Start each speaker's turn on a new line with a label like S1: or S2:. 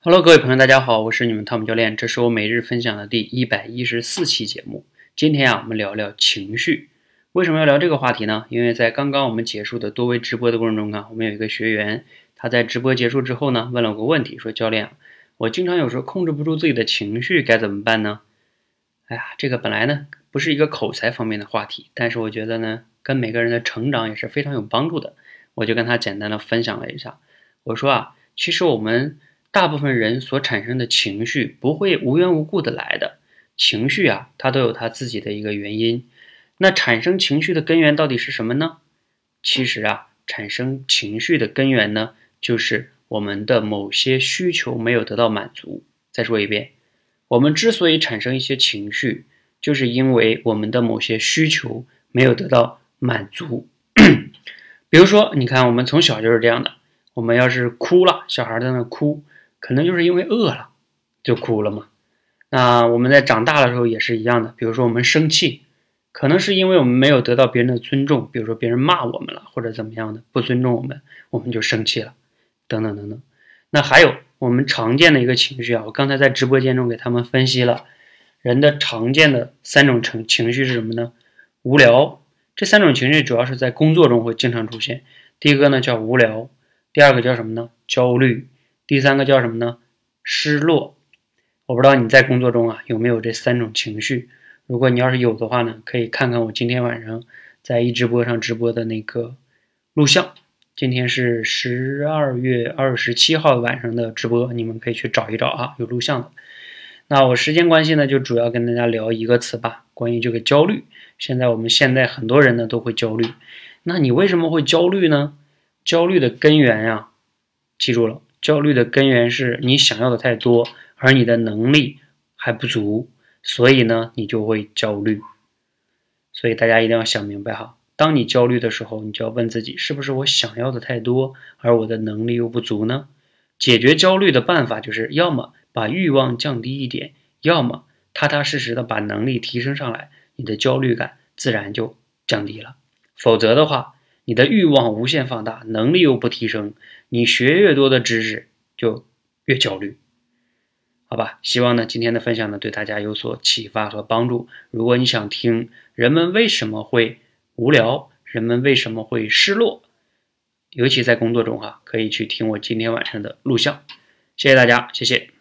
S1: Hello，各位朋友，大家好，我是你们汤姆教练，这是我每日分享的第一百一十四期节目。今天啊，我们聊聊情绪。为什么要聊这个话题呢？因为在刚刚我们结束的多维直播的过程中啊，我们有一个学员，他在直播结束之后呢，问了我个问题，说教练，我经常有时候控制不住自己的情绪，该怎么办呢？哎呀，这个本来呢不是一个口才方面的话题，但是我觉得呢，跟每个人的成长也是非常有帮助的。我就跟他简单的分享了一下，我说啊，其实我们大部分人所产生的情绪不会无缘无故的来的，情绪啊，它都有它自己的一个原因。那产生情绪的根源到底是什么呢？其实啊，产生情绪的根源呢，就是我们的某些需求没有得到满足。再说一遍，我们之所以产生一些情绪，就是因为我们的某些需求没有得到满足。比如说，你看，我们从小就是这样的。我们要是哭了，小孩在那哭，可能就是因为饿了，就哭了嘛。那我们在长大的时候也是一样的。比如说，我们生气，可能是因为我们没有得到别人的尊重，比如说别人骂我们了，或者怎么样的不尊重我们，我们就生气了，等等等等。那还有我们常见的一个情绪啊，我刚才在直播间中给他们分析了，人的常见的三种情情绪是什么呢？无聊。这三种情绪主要是在工作中会经常出现。第一个呢叫无聊，第二个叫什么呢？焦虑，第三个叫什么呢？失落。我不知道你在工作中啊有没有这三种情绪？如果你要是有的话呢，可以看看我今天晚上在一直播上直播的那个录像。今天是十二月二十七号晚上的直播，你们可以去找一找啊，有录像的。那我时间关系呢，就主要跟大家聊一个词吧，关于这个焦虑。现在我们现在很多人呢都会焦虑，那你为什么会焦虑呢？焦虑的根源呀，记住了，焦虑的根源是你想要的太多，而你的能力还不足，所以呢你就会焦虑。所以大家一定要想明白哈，当你焦虑的时候，你就要问自己，是不是我想要的太多，而我的能力又不足呢？解决焦虑的办法就是要么把欲望降低一点，要么踏踏实实的把能力提升上来。你的焦虑感自然就降低了，否则的话，你的欲望无限放大，能力又不提升，你学越多的知识就越焦虑，好吧？希望呢今天的分享呢对大家有所启发和帮助。如果你想听人们为什么会无聊，人们为什么会失落，尤其在工作中哈，可以去听我今天晚上的录像。谢谢大家，谢谢。